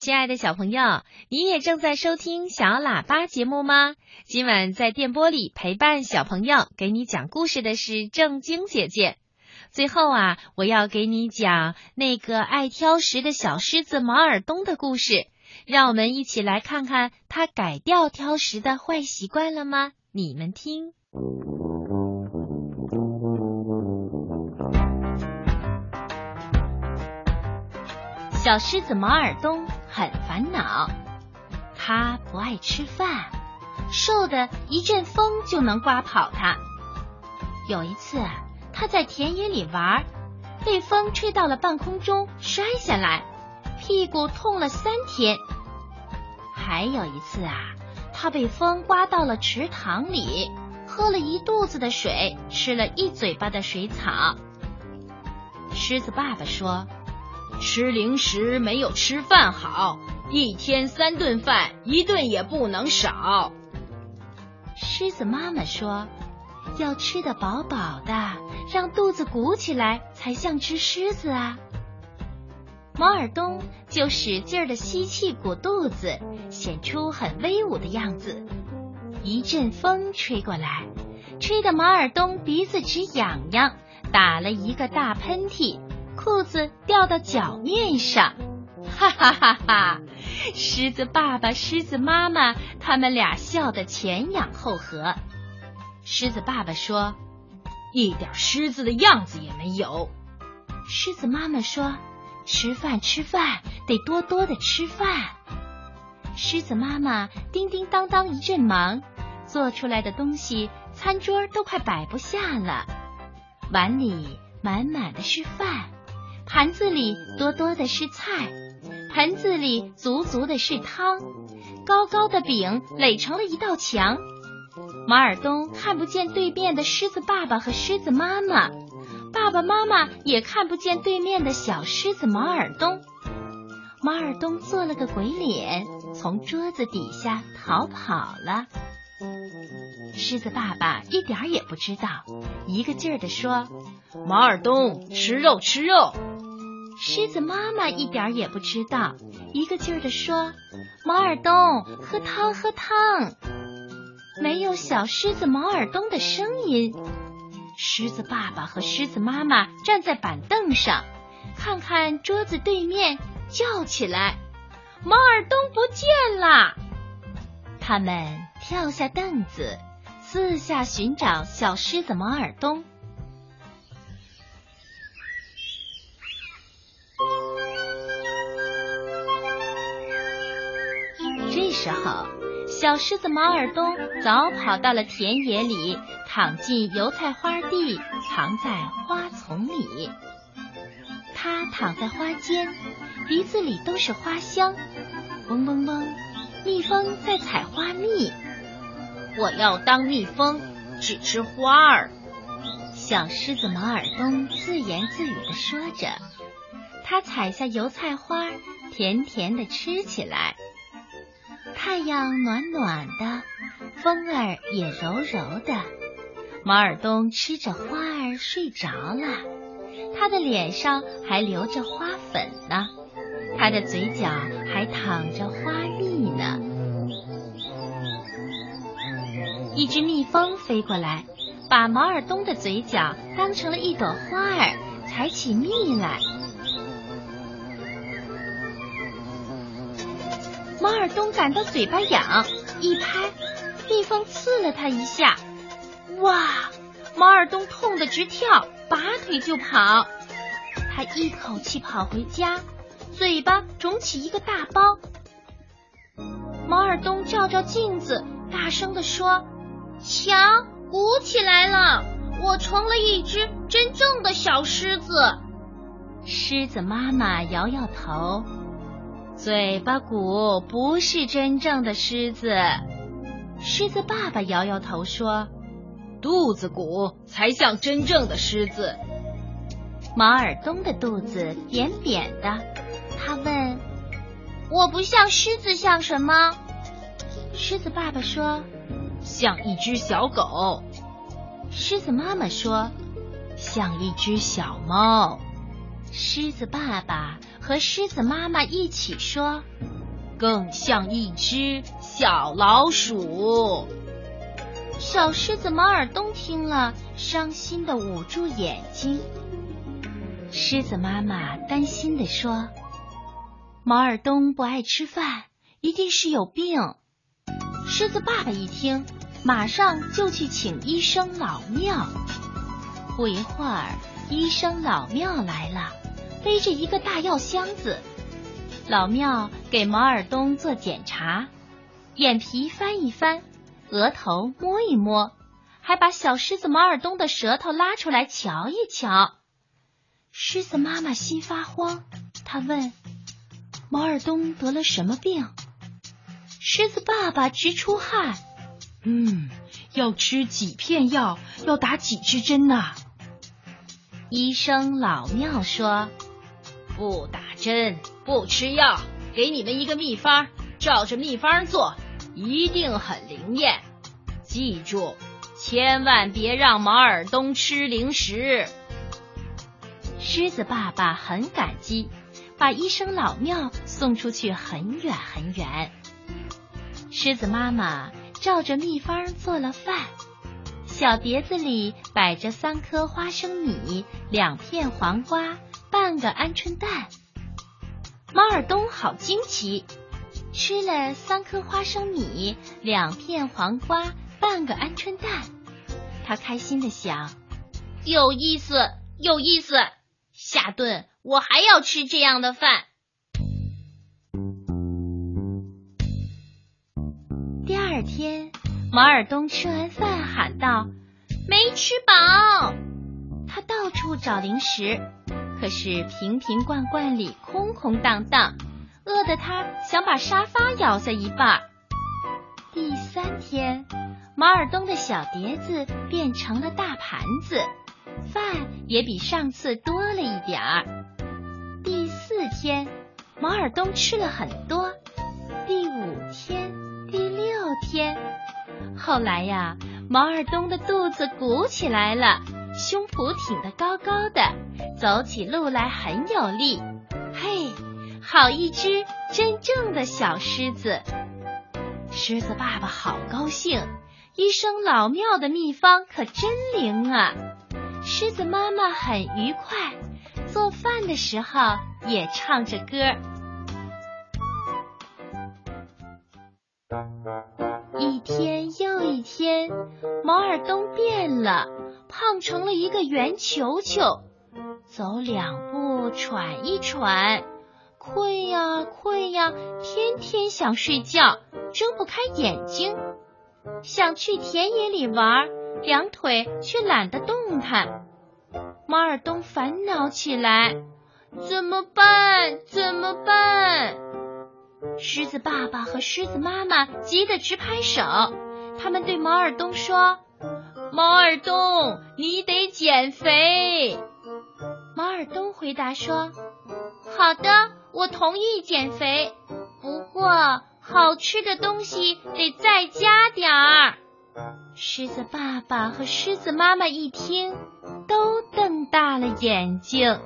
亲爱的小朋友，你也正在收听小喇叭节目吗？今晚在电波里陪伴小朋友，给你讲故事的是正晶姐姐。最后啊，我要给你讲那个爱挑食的小狮子毛尔东的故事。让我们一起来看看他改掉挑食的坏习惯了吗？你们听。小狮子毛尔东很烦恼，他不爱吃饭，瘦的一阵风就能刮跑他。有一次，他在田野里玩，被风吹到了半空中，摔下来，屁股痛了三天。还有一次啊，他被风刮到了池塘里，喝了一肚子的水，吃了一嘴巴的水草。狮子爸爸说。吃零食没有吃饭好，一天三顿饭，一顿也不能少。狮子妈妈说：“要吃得饱饱的，让肚子鼓起来，才像只狮子啊。”毛尔东就使劲的吸气鼓肚子，显出很威武的样子。一阵风吹过来，吹得毛尔东鼻子直痒痒，打了一个大喷嚏。裤子掉到脚面上，哈哈哈哈！狮子爸爸、狮子妈妈，他们俩笑得前仰后合。狮子爸爸说：“一点狮子的样子也没有。”狮子妈妈说：“吃饭，吃饭，得多多的吃饭。”狮子妈妈叮叮当当一阵忙，做出来的东西，餐桌都快摆不下了，碗里满满的是饭。盘子里多多的是菜，盆子里足足的是汤，高高的饼垒成了一道墙。马尔东看不见对面的狮子爸爸和狮子妈妈，爸爸妈妈也看不见对面的小狮子马尔东。马尔东做了个鬼脸，从桌子底下逃跑了。狮子爸爸一点也不知道，一个劲儿地说：“马尔东，吃肉，吃肉。”狮子妈妈一点也不知道，一个劲儿的说：“毛耳东，喝汤，喝汤。”没有小狮子毛耳东的声音。狮子爸爸和狮子妈妈站在板凳上，看看桌子对面，叫起来：“毛耳东不见了！”他们跳下凳子，四下寻找小狮子毛耳东。时候，小狮子毛尔东早跑到了田野里，躺进油菜花地，藏在花丛里。他躺在花间，鼻子里都是花香，嗡嗡嗡，蜜蜂在采花蜜。我要当蜜蜂，只吃花儿。小狮子毛尔东自言自语的说着，他采下油菜花，甜甜的吃起来。太阳暖暖的，风儿也柔柔的。毛尔东吃着花儿睡着了，他的脸上还留着花粉呢，他的嘴角还淌着花蜜呢。一只蜜蜂飞过来，把毛尔东的嘴角当成了一朵花儿，采起蜜来。毛尔东感到嘴巴痒，一拍，蜜蜂刺了他一下。哇！毛尔东痛得直跳，拔腿就跑。他一口气跑回家，嘴巴肿起一个大包。毛尔东照照镜子，大声地说：“瞧，鼓起来了，我成了一只真正的小狮子。”狮子妈妈摇摇头。嘴巴鼓不是真正的狮子，狮子爸爸摇摇头说：“肚子鼓才像真正的狮子。”毛尔东的肚子扁扁的，他问：“我不像狮子，像什么？”狮子爸爸说：“像一只小狗。”狮子妈妈说：“像一只小猫。”狮子爸爸和狮子妈妈一起说：“更像一只小老鼠。”小狮子毛尔东听了，伤心的捂住眼睛。狮子妈妈担心的说：“毛尔东不爱吃饭，一定是有病。”狮子爸爸一听，马上就去请医生老庙。不一会儿，医生老庙来了。背着一个大药箱子，老庙给毛尔东做检查，眼皮翻一翻，额头摸一摸，还把小狮子毛尔东的舌头拉出来瞧一瞧。狮子妈妈心发慌，她问毛尔东得了什么病？狮子爸爸直出汗，嗯，要吃几片药，要打几支针呐？医生老庙说。不打针，不吃药，给你们一个秘方，照着秘方做，一定很灵验。记住，千万别让毛尔东吃零食。狮子爸爸很感激，把医生老庙送出去很远很远。狮子妈妈照着秘方做了饭，小碟子里摆着三颗花生米，两片黄瓜。半个鹌鹑蛋，猫尔东好惊奇，吃了三颗花生米，两片黄瓜，半个鹌鹑蛋。他开心的想：有意思，有意思，下顿我还要吃这样的饭。第二天，毛尔东吃完饭喊道：“没吃饱。”他到处找零食。可是瓶瓶罐罐里空空荡荡，饿得他想把沙发咬下一半。第三天，毛尔东的小碟子变成了大盘子，饭也比上次多了一点儿。第四天，毛尔东吃了很多。第五天，第六天，后来呀，毛尔东的肚子鼓起来了。胸脯挺得高高的，走起路来很有力。嘿，好一只真正的小狮子！狮子爸爸好高兴，医生老庙的秘方可真灵啊！狮子妈妈很愉快，做饭的时候也唱着歌。一天又一天，毛尔东变了。胖成了一个圆球球，走两步喘一喘，困呀困呀，天天想睡觉，睁不开眼睛，想去田野里玩，两腿却懒得动弹。毛尔东烦恼起来，怎么办？怎么办？狮子爸爸和狮子妈妈急得直拍手，他们对毛尔东说。毛尔东，你得减肥。毛尔东回答说：“好的，我同意减肥，不过好吃的东西得再加点儿。”狮子爸爸和狮子妈妈一听，都瞪大了眼睛。